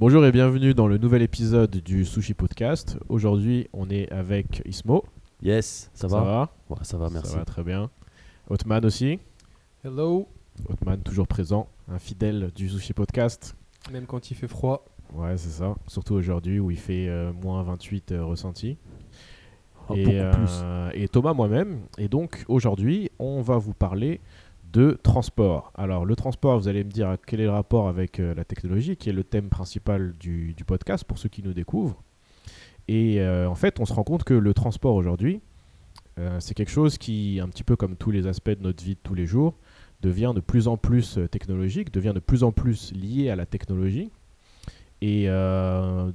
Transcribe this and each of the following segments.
Bonjour et bienvenue dans le nouvel épisode du Sushi Podcast. Aujourd'hui, on est avec Ismo. Yes, ça Ça va? Va Ouais, Ça va, merci. Ça va très bien. Otman aussi? Hello, Otman toujours présent, un fidèle du Sushi Podcast. même quand il fait froid. Ouais, c'est ça. Surtout aujourd'hui où il fait euh, moins 28 euh, ressenti. Oh, et, beaucoup euh, et Thomas moi-même. Et donc aujourd'hui, on va vous parler de transport. Alors le transport, vous allez me dire quel est le rapport avec euh, la technologie, qui est le thème principal du, podcast pour ceux qui nous découvrent. Et euh, en fait, on se rend compte que le transport aujourd'hui, euh, c'est quelque chose qui, un petit peu comme tous les aspects de notre vie de tous les jours, devient de plus en plus technologique, devient de plus en plus lié à la technologie. Et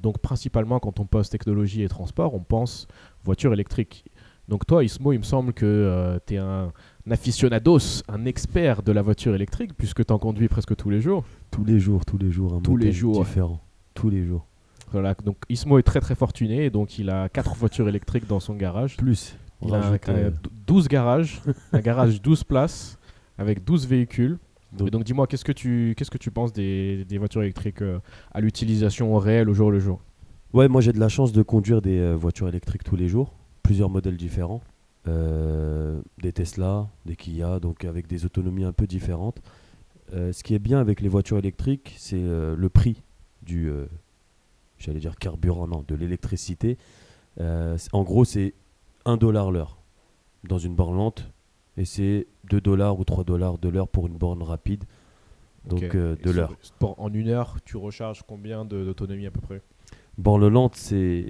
donc principalement quand on pose technologie et transport, on pense voiture électrique. Donc toi, Ismo, il me semble que tu es un aficionados, un expert de la voiture électrique, puisque tu en conduis presque tous les jours. Tous les jours, tous les jours, un Tous les jours. différent. Tous les jours. Voilà, donc Ismo est très très fortuné, et donc il a quatre voitures électriques dans son garage. Plus. On Il a un- rajoute, un- euh, 12 garages, un garage 12 places, avec 12 véhicules. Donc- et donc dis-moi, qu'est-ce que tu, qu'est-ce que tu penses des, des voitures électriques euh, à l'utilisation réelle au jour le jour? Ouais, moi j'ai de la chance de conduire des euh, voitures électriques tous les jours, plusieurs modèles différents, des Tesla, des Kia, donc avec des autonomies un peu différentes. Euh, ce qui est bien avec les voitures électriques, c'est euh, le prix du, euh, j'allais dire carburant, non, de l'électricité. Euh, en gros, c'est 1 dollar l'heure dans une borne lente, et c'est 2 dollars ou 3 dollars de l'heure pour une borne rapide, donc euh, de l'heure. En une heure, tu recharges combien d'autonomie à peu près? Borne lente, c'est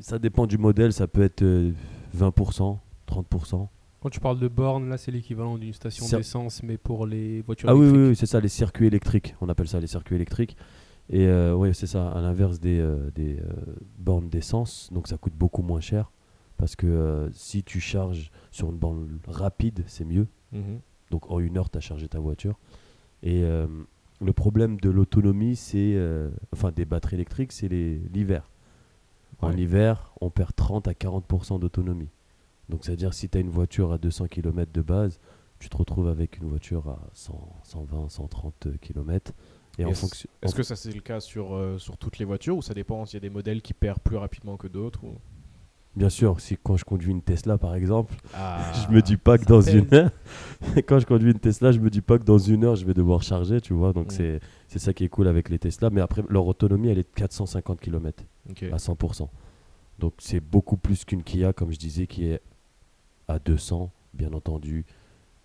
ça dépend du modèle, ça peut être euh, 20%, 30%. Quand tu parles de borne, là c'est l'équivalent d'une station d'essence, mais pour les voitures Ah oui, oui, électriques. oui, c'est ça, les circuits électriques, on appelle ça les circuits électriques. Et euh, oui, c'est ça, à l'inverse des, euh, des euh, bornes d'essence, donc ça coûte beaucoup moins cher. Parce que si tu charges sur une borne rapide, c'est mieux. Mhm. Donc en une heure, tu as chargé ta voiture. Et le problème de l'autonomie, c'est. enfin, des batteries électriques, c'est l'hiver. En hiver, on perd 30 à 40% d'autonomie. Donc, c'est-à-dire, si tu as une voiture à 200 km de base, tu te retrouves avec une voiture à 100, 120, 130 km. Et en Est-ce- fonction. Est-ce que ça c'est le cas sur, euh, sur toutes les voitures ou ça dépend s'il y a des modèles qui perdent plus rapidement que d'autres ou... Bien sûr, si quand je conduis une Tesla, par exemple, Ah, je me dis pas que dans une heure, quand je conduis une Tesla, je me dis pas que dans une heure je vais devoir charger, tu vois. Donc Mm. c'est c'est ça qui est cool avec les Tesla. Mais après, leur autonomie, elle est de 450 km à 100%. Donc c'est beaucoup plus qu'une Kia, comme je disais, qui est à 200, bien entendu,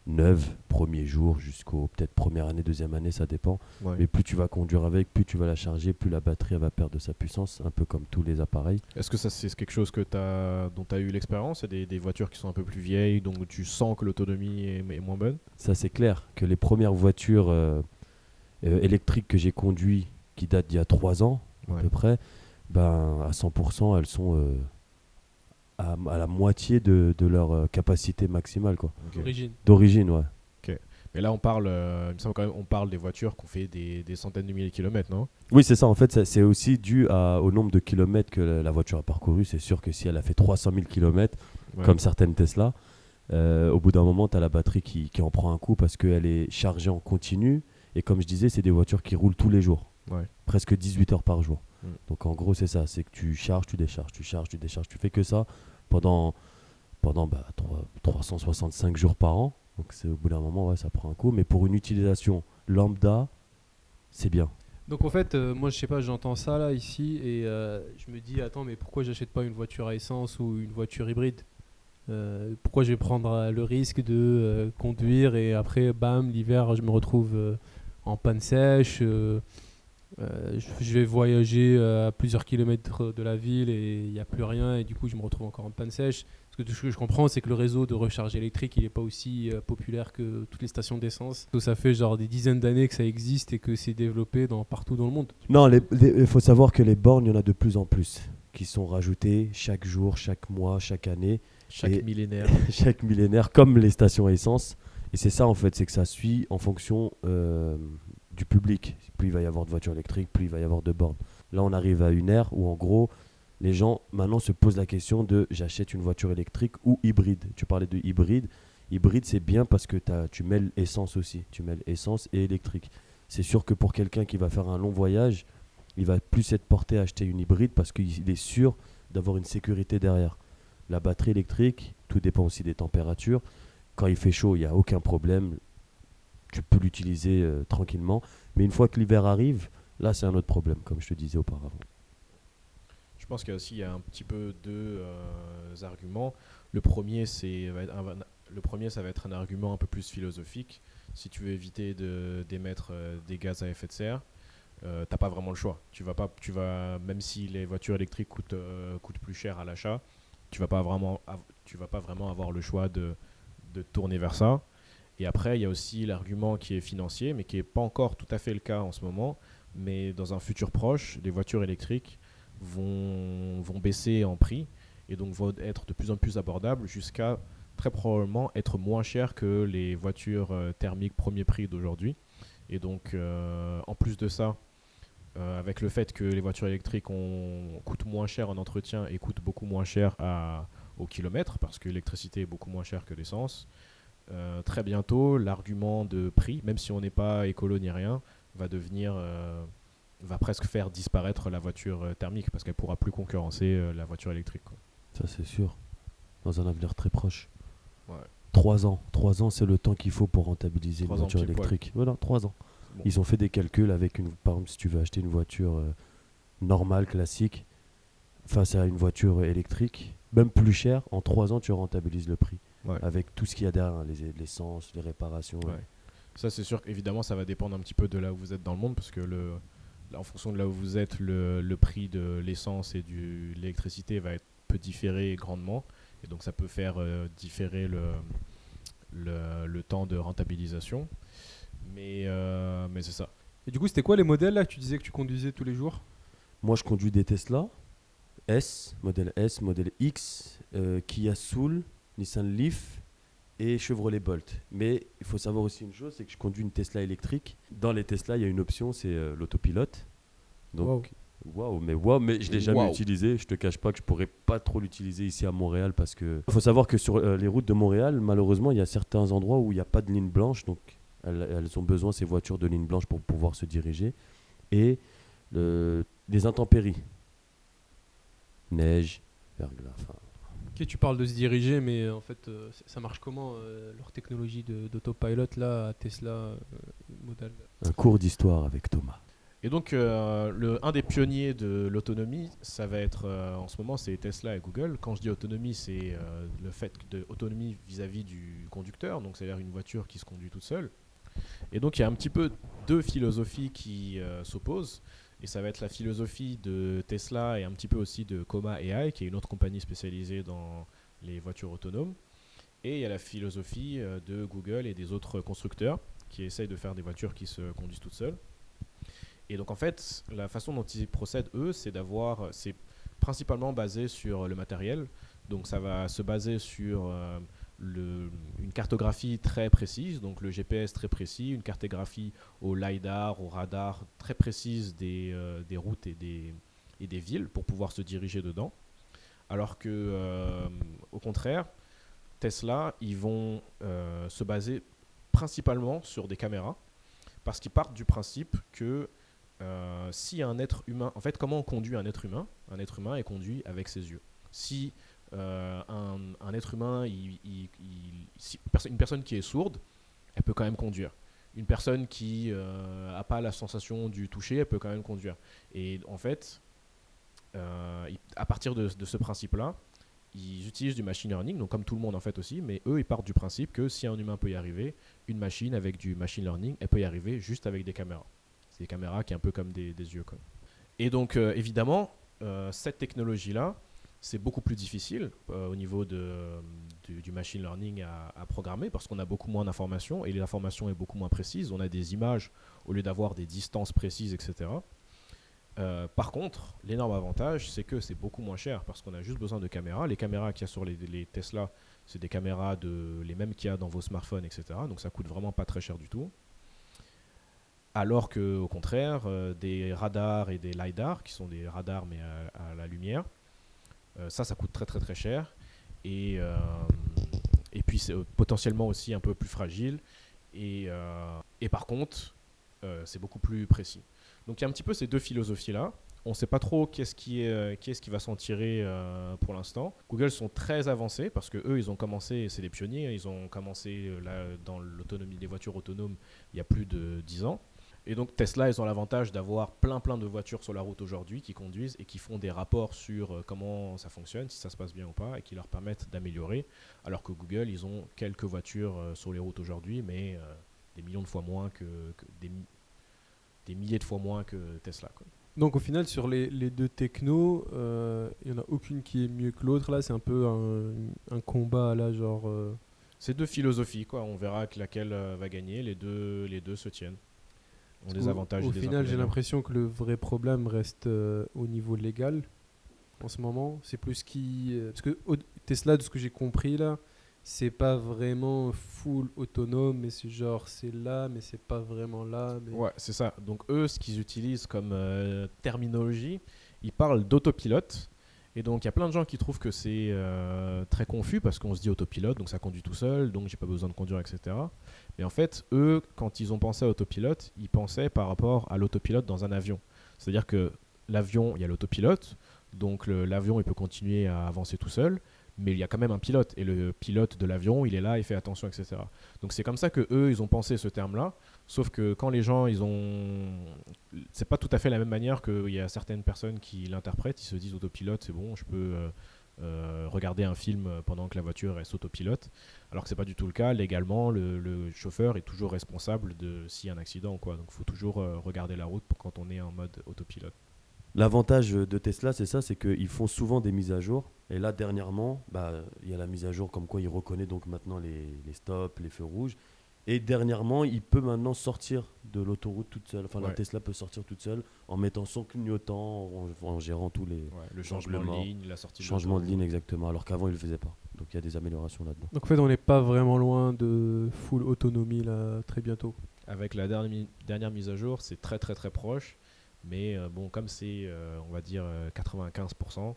neuve, premier jour jusqu'au peut-être première année, deuxième année, ça dépend. Ouais. Mais plus tu vas conduire avec, plus tu vas la charger, plus la batterie elle va perdre de sa puissance, un peu comme tous les appareils. Est-ce que ça c'est quelque chose que as, dont tu as eu l'expérience? C'est des, des voitures qui sont un peu plus vieilles, donc tu sens que l'autonomie est, est moins bonne? Ça, c'est clair que les premières voitures euh, euh, électriques que j'ai conduites, qui datent d'il y a 3 ans à peu près, ben, à 100%, elles sont euh, à, à la moitié de, de leur euh, capacité maximale quoi. Ok. Origine. D'origine, ouais. Mais là on parle, euh, il me semble quand même, on parle des voitures qui ont fait des, des centaines de milliers de kilomètres, non? Oui, c'est ça. En fait, c'est aussi dû à- au nombre de kilomètres que la, la voiture a parcouru. C'est sûr que si elle a fait 300 000 kilomètres, Ouais. comme certaines Tesla, euh, au bout d'un moment, tu as la batterie qui, qui en prend un coup parce qu'elle est chargée en continu. Et comme je disais, c'est des voitures qui roulent tous les jours. Ouais. Presque 18 heures par jour. Donc en gros, c'est ça. C'est que tu charges, tu décharges, tu charges, tu décharges. Tu fais que ça pendant, pendant bah, trois- 365 jours par an. Donc c'est au bout d'un moment, ouais, ça prend un coup. Mais pour une utilisation lambda, c'est bien. Donc en fait, euh, moi je sais pas, j'entends ça là ici et euh, je me dis attends mais pourquoi j'achète pas une voiture à essence ou une voiture hybride? Euh, Pourquoi je vais prendre le risque de conduire et après bam l'hiver je me retrouve en panne sèche euh, je, je vais voyager euh, à plusieurs kilomètres de la ville et il n'y a plus rien et du coup je me retrouve encore en panne sèche. Parce que tout ce que je comprends c'est que le réseau de recharge électrique il n'est pas aussi euh, populaire que toutes les stations d'essence. Donc, Ça fait genre des dizaines d'années que ça existe et que c'est développé dans, partout dans le monde. Non, il faut savoir que les bornes, il y en a de plus en plus qui sont rajoutées chaque jour, chaque mois, chaque année, Chaque Et- millénaire. chaque millénaire, comme les stations essence. Et c'est ça en fait, c'est que ça suit en fonction euh, du public. Plus il va y avoir de voitures électriques, plus il va y avoir de bornes. Là, on arrive à une ère où en gros, les gens maintenant se posent la question de j'achète une voiture électrique ou hybride. Tu parlais de hybride. Hybride, c'est bien parce que t'as- tu mêles essence aussi. Tu mêles essence et électrique. C'est sûr que pour quelqu'un qui va faire un long voyage, il va plus être porté à acheter une hybride parce qu'il est sûr d'avoir une sécurité derrière. La batterie électrique, tout dépend aussi des températures. Quand il fait chaud, il n'y a aucun problème. Tu peux l'utiliser euh, tranquillement. Mais une fois que l'hiver arrive, là, c'est un autre problème, comme je te disais auparavant. Je pense qu'il y a aussi un petit peu deux euh, arguments. Le premier, c'est le premier, ça va être un argument un peu plus philosophique. Si tu veux éviter d'émettre euh, des gaz à effet de serre, euh, t'as pas vraiment le choix. Tu vas pas, tu vas, même si les voitures électriques coûtent, coûtent plus cher à l'achat, tu vas pas vraiment, tu vas pas vraiment avoir le choix de, de tourner vers ça. Et après, il y a aussi l'argument qui est financier, mais qui n'est pas encore tout à fait le cas en ce moment. Mais dans un futur proche, les voitures électriques vont, vont baisser en prix et donc vont être de plus en plus abordables jusqu'à très probablement être moins chères que les voitures euh, thermiques premier prix d'aujourd'hui. Et donc, euh, en plus de ça, euh, avec le fait que les voitures électriques ont, coûtent moins cher en entretien et coûtent beaucoup moins cher au kilomètre, parce que l'électricité est beaucoup moins chère que l'essence, très bientôt, l'argument de prix, même si on n'est pas écolo ni rien, va devenir va presque faire disparaître la voiture thermique parce qu'elle pourra plus concurrencer la voiture électrique. Ça c'est sûr, dans un avenir très proche. Ouais. 3 ans. 3 ans, c'est le temps qu'il faut pour rentabiliser une voiture électrique. Voilà, 3 ans. Ils ont fait des calculs avec une. Par exemple, si tu veux acheter une voiture euh, normale, classique, face à une voiture électrique, même plus chère, en 3 ans, tu rentabilises le prix. Avec tout ce qu'il y a derrière, hein, l'essence, les, réparations. Ça, c'est sûr qu'évidemment, ça va dépendre un petit peu de là où vous êtes dans le monde, parce que le, en fonction de là où vous êtes, le, le prix de l'essence et de l'électricité va être, peut différer grandement. Et donc ça peut faire euh, différer le, le, temps de rentabilisation. Mais, euh, mais c'est ça. Et du coup, c'était quoi les modèles là que tu disais que tu conduisais tous les jours? Moi, je conduis des Tesla S, modèle S, modèle X, euh, Kia Soul, Nissan Leaf et Chevrolet Bolt. Mais il faut savoir aussi une chose, c'est que je conduis une Tesla électrique. Dans les Tesla, il y a une option, c'est l'autopilote. Donc, Waouh, mais waouh, mais je l'ai jamais utilisé. Je te cache pas que je pourrais pas trop l'utiliser ici à Montréal parce que il faut savoir que sur euh, les routes de Montréal, malheureusement, il y a certains endroits où il n'y a pas de ligne blanche, donc elles, ont besoin ces voitures de ligne blanche pour pouvoir se diriger et des intempéries, neige, verglas. Ok, tu parles de se diriger, mais en fait, euh, ça marche comment euh, leur technologie d'autopilot là à Tesla modèle Un cours d'histoire avec Thomas. Et donc, euh, le, un des pionniers de l'autonomie, ça va être euh, en ce moment, c'est Tesla et Google. Quand je dis autonomie, c'est euh, le fait de autonomie vis-à-vis du conducteur, donc c'est-à-dire une voiture qui se conduit toute seule. Et donc, il y a un petit peu deux philosophies qui s'opposent. Et ça va être la philosophie de Tesla et un petit peu aussi de Coma AI, qui est une autre compagnie spécialisée dans les voitures autonomes. Et il y a la philosophie de Google et des autres constructeurs qui essayent de faire des voitures qui se conduisent toutes seules. Et donc en fait, la façon dont ils procèdent, eux, c'est d'avoir, c'est principalement basé sur le matériel. Donc ça va se baser sur euh, une cartographie très précise, donc le GPS très précis, une cartographie au LiDAR, au radar très précise des, euh, des routes et des, et des villes pour pouvoir se diriger dedans. Alors que, euh, au contraire, Tesla, ils vont se baser principalement sur des caméras parce qu'ils partent du principe que euh, si un être humain, en fait, comment on conduit un être humain? Un être humain est conduit avec ses yeux. Si euh, un, être humain, une personne qui est sourde, elle peut quand même conduire. Une personne qui n'a euh, pas la sensation du toucher, elle peut quand même conduire. Et en fait, à partir de, ce principe-là, ils utilisent du machine learning, donc comme tout le monde en fait aussi, mais eux ils partent du principe que si un humain peut y arriver, une machine avec du machine learning, elle peut y arriver juste avec des caméras. C'est des caméras qui sont un peu comme des, yeux. Et donc, euh, évidemment, euh, cette technologie-là, c'est beaucoup plus difficile euh, au niveau de, du, machine learning à, programmer parce qu'on a beaucoup moins d'informations et l'information est beaucoup moins précise. On a des images au lieu d'avoir des distances précises, etc. par contre, l'énorme avantage, c'est que c'est beaucoup moins cher parce qu'on a juste besoin de caméras. Les caméras qu'il y a sur les, les Tesla, c'est des caméras de, les mêmes qu'il y a dans vos smartphones, etc. Donc ça coûte vraiment pas très cher du tout. Alors que, au contraire, euh, des radars et des LiDAR, qui sont des radars mais à, la lumière, euh, ça, ça coûte très très très cher. Et, euh, et puis c'est potentiellement aussi un peu plus fragile. Et, et par contre, c'est beaucoup plus précis. Donc il y a un petit peu ces deux philosophies-là. On ne sait pas trop qui est-ce qui, est, euh, qui, est qui va s'en tirer euh, pour l'instant. Google sont très avancés parce que eux, ils ont commencé, c'est des pionniers, ils ont commencé euh, là, dans l'autonomie des voitures autonomes il y a plus de 10 ans. Et donc Tesla, ils ont l'avantage d'avoir plein plein de voitures sur la route aujourd'hui qui conduisent et qui font des rapports sur comment ça fonctionne, si ça se passe bien ou pas, et qui leur permettent d'améliorer. Alors que Google, ils ont quelques voitures sur les routes aujourd'hui, mais des millions de fois moins que, que des, des milliers de fois moins que Tesla. Quoi. Donc au final, sur les, les deux technos, euh, il n'y en a aucune qui est mieux que l'autre. Là, c'est un peu un, un, combat, là, genre... Euh... C'est deux philosophies, quoi. On verra laquelle euh, va gagner. Les deux, les deux se tiennent. Ont des avantages au, final, j'ai l'impression que le vrai problème reste euh, au niveau légal en ce moment. C'est plus qui... parce que Tesla, de ce que j'ai compris, là, c'est pas vraiment full autonome, mais c'est genre c'est là, mais c'est pas vraiment là. Mais... Ouais, c'est ça. Donc eux, ce qu'ils utilisent comme euh, terminologie, ils parlent d'autopilote. Et donc il y a plein de gens qui trouvent que c'est euh, très confus parce qu'on se dit autopilote, donc ça conduit tout seul, donc j'ai pas besoin de conduire, etc. Mais en fait, eux, quand ils ont pensé à autopilote, ils pensaient par rapport à l'autopilote dans un avion. C'est-à-dire que l'avion, il y a l'autopilote, donc l'avion il peut continuer à avancer tout seul, mais il y a quand même un pilote. Et le pilote de l'avion il est là il fait attention etc donc c'est comme ça que eux ils ont pensé ce terme là sauf que quand les gens ils ont c'est pas tout à fait la même manière qu'il y a certaines personnes qui l'interprètent. Ils se disent autopilote c'est bon je peux euh, euh, regarder un film pendant que la voiture est s'autopilote alors que c'est pas du tout le cas. Légalement le, chauffeur est toujours responsable de s'il y a un accident ou quoi. Donc faut toujours euh, regarder la route quand on est en mode autopilote L'avantage de Tesla, c'est ça, c'est qu'ils font souvent des mises à jour. Et là, dernièrement, bah, il y a la mise à jour comme quoi il reconnaît donc maintenant les, stops, les feux rouges. Et dernièrement, il peut maintenant sortir de l'autoroute toute seule. Enfin, la Tesla peut sortir toute seule en mettant son clignotant, en, gérant tous les le changement de ligne, la sortie changement de, ligne exactement. Alors qu'avant, il le faisait pas. Donc il y a des améliorations là-dedans. Donc en fait, on n'est pas vraiment loin de full autonomie là très bientôt. Avec la dernière, dernière mise à jour, c'est très très très proche. Mais euh, bon, comme c'est, euh, on va dire, 95%,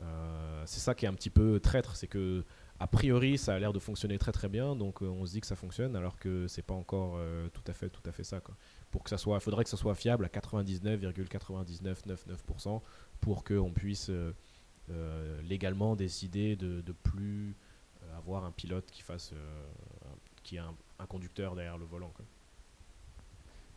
euh, c'est ça qui est un petit peu traître, c'est que a priori ça a l'air de fonctionner très très bien, donc on se dit que ça fonctionne, alors que c'est pas encore tout à fait tout à fait ça. Quoi. Pour que ça soit, faudrait que ça soit fiable à 99,9999% pour qu'on puisse légalement décider de, de plus avoir un pilote qui fasse, qui a un, conducteur derrière le volant.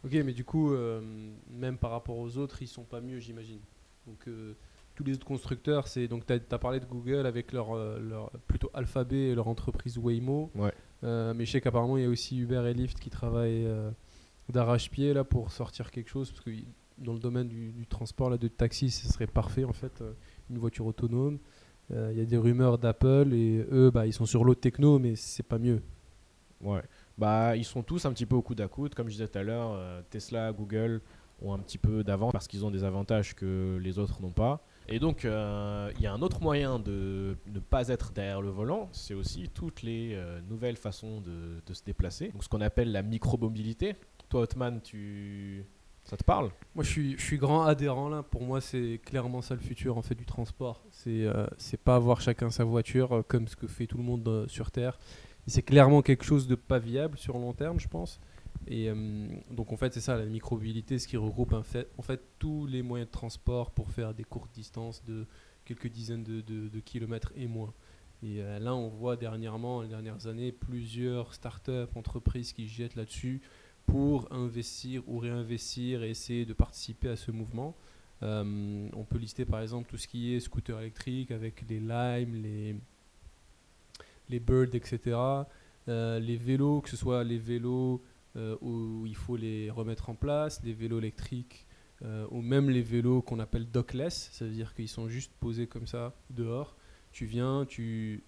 Ok, mais du coup, euh, même par rapport aux autres, ils sont pas mieux, j'imagine. Donc, euh, tous les autres constructeurs, c'est. Donc, tu as, parlé de Google avec leur, euh, leur plutôt Alphabet et leur entreprise Waymo. Ouais. mais je sais qu'apparemment, il y a aussi Uber et Lyft qui travaillent d'arrache-pied là pour sortir quelque chose. Parce que dans le domaine du, transport, là, de taxi, ce serait parfait en fait, une voiture autonome. Il y a des rumeurs d'Apple et eux, bah, ils sont sur l'autre techno, mais c'est pas mieux. Ouais bah, ils sont tous un petit peu au coude à coude. Comme je disais tout à l'heure, euh, Tesla, Google ont un petit peu d'avance parce qu'ils ont des avantages que les autres n'ont pas. Et donc, euh, il y a un autre moyen de ne pas être derrière le volant, c'est aussi toutes les euh, nouvelles façons de, se déplacer. Donc, ce qu'on appelle la micromobilité. Toi, Otman, tu... ça te parle? Moi, je suis, grand adhérent là. Pour moi, c'est clairement ça le futur en fait du transport. C'est c'est pas avoir chacun sa voiture comme ce que fait tout le monde sur Terre c'est clairement quelque chose de pas viable sur long terme, je pense. Et euh, donc en fait, c'est ça la micromobilité, ce qui regroupe en fait, tous les moyens de transport pour faire des courtes distances de quelques dizaines de, de, kilomètres et moins. Et euh, là, on voit dernièrement, les dernières années, plusieurs startups, entreprises qui jettent là-dessus pour investir ou réinvestir et essayer de participer à ce mouvement. Euh, on peut lister par exemple tout ce qui est scooter électrique avec les Lime, les les birds, etc. Euh, les vélos, que ce soit les vélos euh, où il faut les remettre en place, les vélos électriques, euh, ou même les vélos qu'on appelle dockless, c'est-à-dire qu'ils sont juste posés comme ça dehors. Tu viens, tu,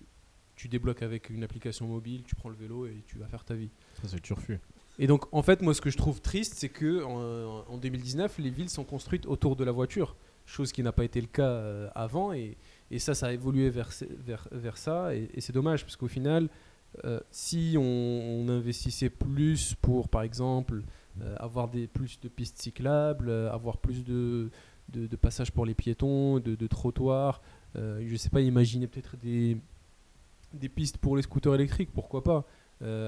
tu débloques avec une application mobile, tu prends le vélo et tu vas faire ta vie. Ça, c'est turfu. Et donc, en fait, moi, ce que je trouve triste, c'est que en, 2019, les villes sont construites autour de la voiture, chose qui n'a pas été le cas avant. Et, et ça, ça a évolué vers, vers, vers ça. Et, c'est dommage, parce qu'au final, euh, si on, investissait plus pour, par exemple, euh, avoir des, plus de pistes cyclables, euh, avoir plus de, de, passages pour les piétons, de, trottoirs, je ne sais pas, imaginer peut-être des, des pistes pour les scooters électriques, pourquoi pas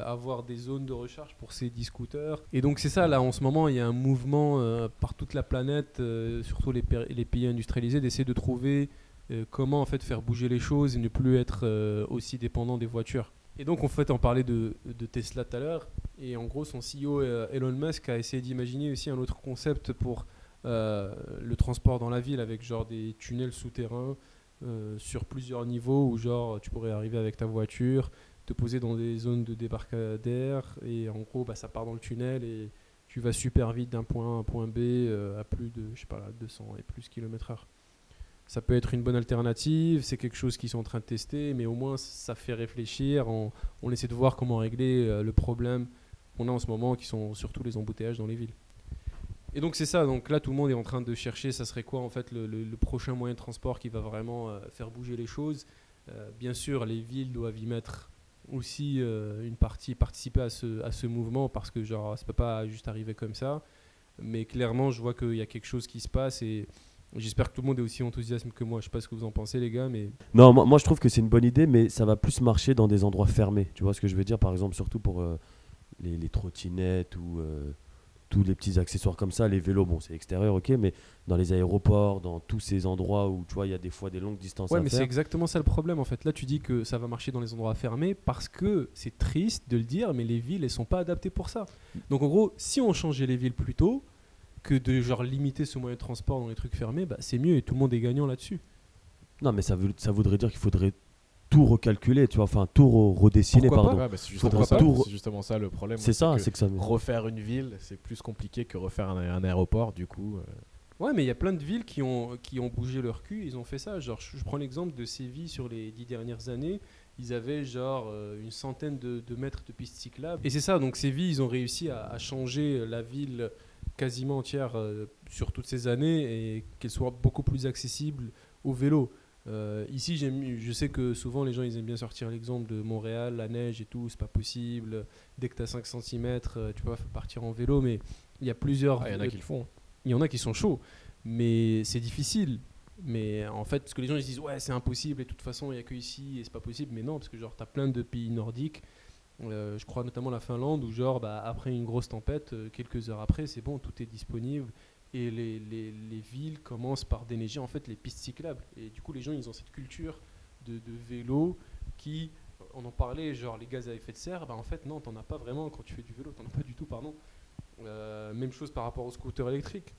avoir des zones de recharge pour ces e-scooters. Et donc c'est ça, là en ce moment, il y a un mouvement par toute la planète, surtout les, les pays industrialisés, d'essayer de trouver euh, comment en fait faire bouger les choses et ne plus être euh, aussi dépendant des voitures. Et donc en fait on parlait de, Tesla tout à l'heure et en gros son CEO euh, Elon Musk a essayé d'imaginer aussi un autre concept pour le transport dans la ville avec genre des tunnels souterrains sur plusieurs niveaux où genre tu pourrais arriver avec ta voiture, te poser dans des zones de débarcadère et en gros bah, ça part dans le tunnel et tu vas super vite d'un point A à un point B à plus de je sais pas là, 200 et plus kilomètres heure. Ça peut être une bonne alternative, c'est quelque chose qu'ils sont en train de tester, mais au moins ça fait réfléchir. On, essaie de voir comment régler euh, le problème qu'on a en ce moment, qui sont surtout les embouteillages dans les villes. Et donc c'est ça, donc là tout le monde est en train de chercher, ça serait quoi en fait le, prochain moyen de transport qui va vraiment euh, faire bouger les choses. Euh, bien sûr, les villes doivent y mettre aussi une partie, participer à ce, à ce mouvement parce que genre ça peut pas juste arriver comme ça. Mais clairement, je vois qu'il y a quelque chose qui se passe et j'espère que tout le monde est aussi enthousiaste que moi. Je sais pas ce que vous en pensez les gars, mais Non, moi, moi, je trouve que c'est une bonne idée, mais ça va plus marcher dans des endroits fermés. Tu vois ce que je veux dire? Par exemple, surtout pour euh, les, les trottinettes ou euh, tous les petits accessoires comme ça. Les vélos, bon, c'est extérieur, ok, mais dans les aéroports, dans tous ces endroits où tu vois, il y a des fois des longues distances Ouais, à mais c'est exactement ça le problème en fait. Là, tu dis que ça va marcher dans les endroits fermés parce que c'est triste de le dire, mais les villes, elles sont pas adaptées pour ça. Donc en gros, si on changeait les villes plus tôt que de genre limiter ce moyen de transport dans les trucs fermés, bah, c'est mieux et tout le monde est gagnant là-dessus. Non, mais ça, veut, ça voudrait dire qu'il faudrait tout recalculer, tu vois, enfin tout re- redessiner, Pourquoi pardon. Ouais, bah, c'est justement, ça, tout re- c'est justement ça le problème. C'est ça, que c'est que ça. refaire une ville, c'est plus compliqué que refaire un, un aéroport, du coup. euh. Ouais, mais il y a plein de villes qui ont, qui ont bougé leur cul, ils ont fait ça. Genre, je, je prends l'exemple de Séville sur les dix dernières années. Ils avaient genre euh, une centaine de, de mètres de pistes cyclables. Et c'est ça, donc Séville, ils ont réussi à, à changer la ville quasiment entière euh, sur toutes ces années et qu'elle soit beaucoup plus accessible au vélo. Euh, ici, je sais que souvent les gens ils aiment bien sortir l'exemple de Montréal, la neige et tout, c'est pas possible. Dès que tu as 5 cm, tu peux partir en vélo, mais il y a plusieurs. Ah, il y en a qui le font. Il y en a qui sont chauds, mais c'est difficile. Mais en fait, parce que les gens ils se disent ouais c'est impossible et de toute façon il n'y a que ici et c'est pas possible. Mais non, parce que genre t'as plein de pays nordiques, euh, je crois notamment la Finlande où genre bah, après une grosse tempête, euh, quelques heures après c'est bon, tout est disponible et les, les, les villes commencent par déneiger en fait les pistes cyclables. Et du coup les gens ils ont cette culture de, de vélo qui, on en parlait, genre les gaz à effet de serre, bah en fait non t'en as pas vraiment quand tu fais du vélo, t'en as pas du tout pardon. Euh, même chose par rapport aux scooters électriques.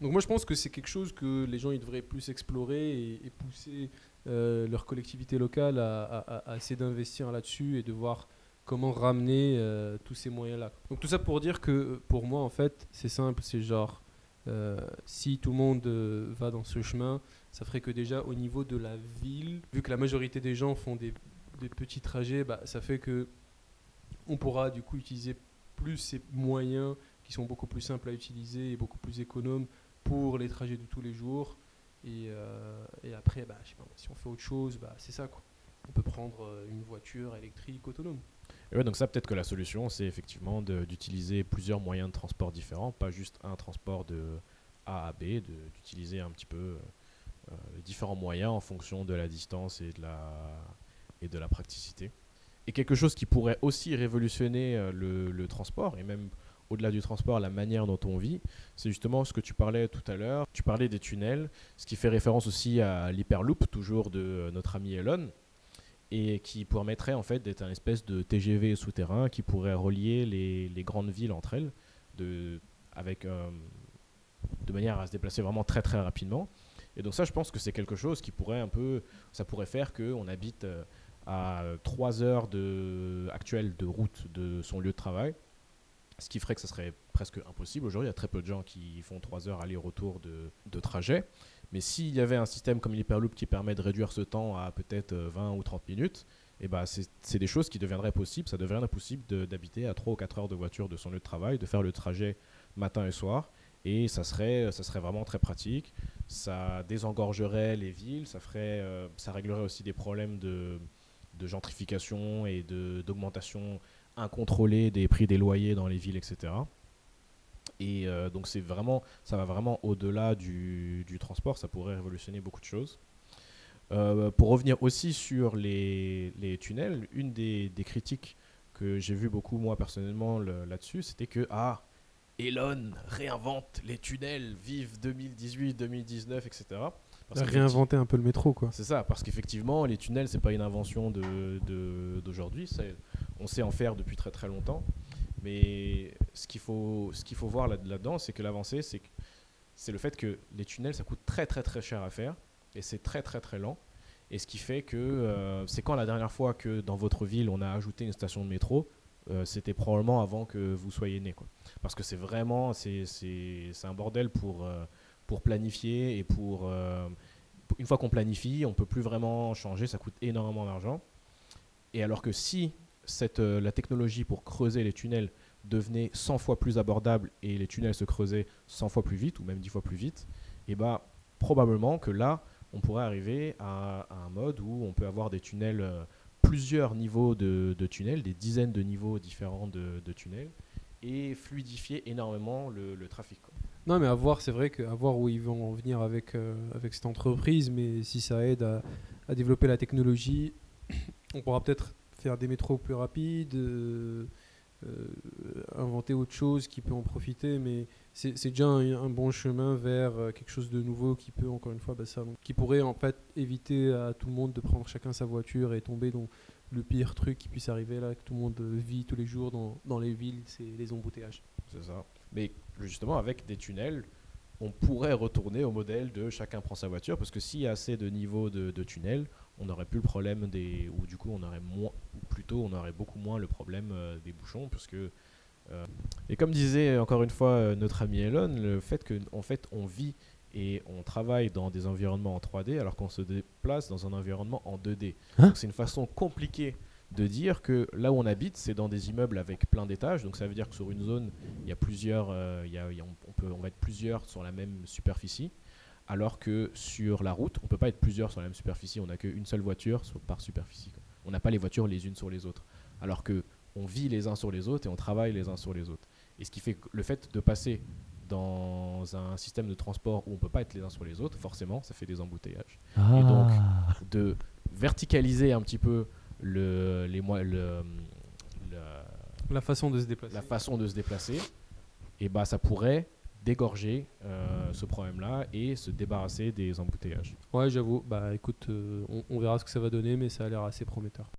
Donc moi je pense que c'est quelque chose que les gens ils devraient plus explorer et, pousser leur collectivité locale à- à essayer d'investir là-dessus et de voir comment ramener euh, tous ces moyens-là. Donc tout ça pour dire que pour moi en fait c'est simple, c'est genre euh, si tout le monde euh, va dans ce chemin, ça ferait que déjà au niveau de la ville, vu que la majorité des gens font des, petits trajets, bah, ça fait que on pourra du coup utiliser plus ces moyens qui sont beaucoup plus simples à utiliser et beaucoup plus économes pour les trajets de tous les jours. Et, euh, et après, bah, je si on fait autre chose, bah, c'est ça. Quoi. On peut prendre euh, une voiture électrique autonome. Donc ça, peut-être que la solution, c'est effectivement d'utiliser plusieurs moyens de transport différents, pas juste un transport de A à B, d'utiliser un petit peu euh, différents moyens en fonction de la distance et de la, et de la praticité. Et quelque chose qui pourrait aussi révolutionner euh, le, le transport, et même au-delà du transport, la manière dont on vit, c'est justement ce que tu parlais tout à l'heure. Tu parlais des tunnels, ce qui fait référence aussi à l'Hyperloop, toujours de euh, notre ami Elon et qui permettrait en fait d'être un espèce de TGV souterrain qui pourrait relier les, grandes villes entre elles euh, de manière à se déplacer vraiment très très rapidement. Et donc ça, je pense que c'est quelque chose qui pourrait un peu, ça pourrait faire qu'on habite euh, à 3 heures actuelles de route de son lieu de travail, ce qui ferait que ça serait presque impossible. Aujourd'hui, il y a très peu de gens qui font 3 heures aller-retour de, de trajet. Mais s'il y avait un système comme l'Hyperloop qui permet de réduire ce temps à peut-être euh, 20 ou 30 minutes, et bah c'est des choses qui deviendraient possibles. Ça deviendrait possible d'habiter à 3 ou 4 heures de voiture de son lieu de travail, de faire le trajet matin et soir. Et ça serait, ça serait vraiment très pratique. Ça désengorgerait les villes, ça, ferait, euh, ça réglerait aussi des problèmes de, gentrification et d'augmentation incontrôlée des prix des loyers dans les villes, etc. Et euh, donc c'est vraiment, ça va vraiment au-delà du, du transport, ça pourrait révolutionner beaucoup de choses. Euh, pour revenir aussi sur les, les tunnels, une des, des critiques que j'ai vu beaucoup moi personnellement le- là-dessus, c'était que ah Elon réinvente les tunnels, vive 2018, 2019, etc. Parce Réinventer un peu le métro, quoi. C'est ça, parce qu'effectivement, les tunnels, c'est pas une invention de- de- d'aujourd'hui. On sait en faire depuis très très longtemps. Mais ce qu'il faut, ce qu'il faut voir là- là-dedans, c'est que l'avancée, c'est c'est le fait que les tunnels, ça coûte très très très cher à faire et c'est très très très lent. Et ce qui fait que euh, c'est quand la dernière fois que dans votre ville on a ajouté une station de métro, euh, c'était probablement avant que vous soyez né. Parce que c'est vraiment c'est, un bordel pour, euh, pour planifier et pour une fois qu'on planifie, on peut plus vraiment changer, ça coûte énormément d'argent. Et alors que si euh, la technologie pour creuser les tunnels devenait 100 fois plus abordable et les tunnels se creusaient 100 fois plus vite ou même 10 fois plus vite, et bah probablement que là, on pourrait arriver à, un mode où on peut avoir des tunnels, euh, plusieurs niveaux de, tunnels, des dizaines de niveaux différents de, tunnels, et fluidifier énormément le, trafic. Non, mais à voir, c'est vrai qu'à voir où ils vont en venir avec, euh, avec cette entreprise, mais si ça aide à développer la technologie, on pourra peut-être faire des métros plus rapides, euh, euh, inventer autre chose qui peut en profiter, mais c'est déjà un, bon chemin vers euh, quelque chose de nouveau qui peut, encore une fois, bah, ça, qui pourrait en fait éviter à tout le monde de prendre chacun sa voiture et tomber dans le pire truc qui puisse arriver là, que tout le monde vit tous les jours dans, dans les villes, c'est les embouteillages. C'est ça. Mais justement, avec des tunnels, on pourrait retourner au modèle de chacun prend sa voiture, parce que s'il y a assez de niveaux de, de tunnels, on n'aurait plus le problème des. Ou du coup, on aurait moins. Ou plutôt, on aurait beaucoup moins le problème euh, des bouchons, parce que. euh, et comme disait encore une fois euh, notre ami Elon, le fait que en fait, on vit et on travaille dans des environnements en 3D alors qu'on se déplace dans un environnement en 2D. Hein c'est une façon compliquée de dire que là où on habite, c'est dans des immeubles avec plein d'étages. Donc ça veut dire que sur une zone, il y a plusieurs, euh, il y a- il y a- on, peut, on va être plusieurs sur la même superficie. Alors que sur la route, on peut pas être plusieurs sur la même superficie. On n'a qu'une seule voiture sur- par superficie. quoi. On n'a pas les voitures les unes sur les autres. Alors que on vit les uns sur les autres et on travaille les uns sur les autres. Et ce qui fait que le fait de passer dans un système de transport où on peut pas être les uns sur les autres, forcément, ça fait des embouteillages Ah. donc, de verticaliser un petit peu le, les, moi- le, la, La façon de se déplacer. la façon de se déplacer, et bah, ça pourrait dégorger euh, ce problème-là et se débarrasser des embouteillages. Ouais, j'avoue. Bah écoute, euh, on, on verra ce que ça va donner, mais ça a l'air assez prometteur.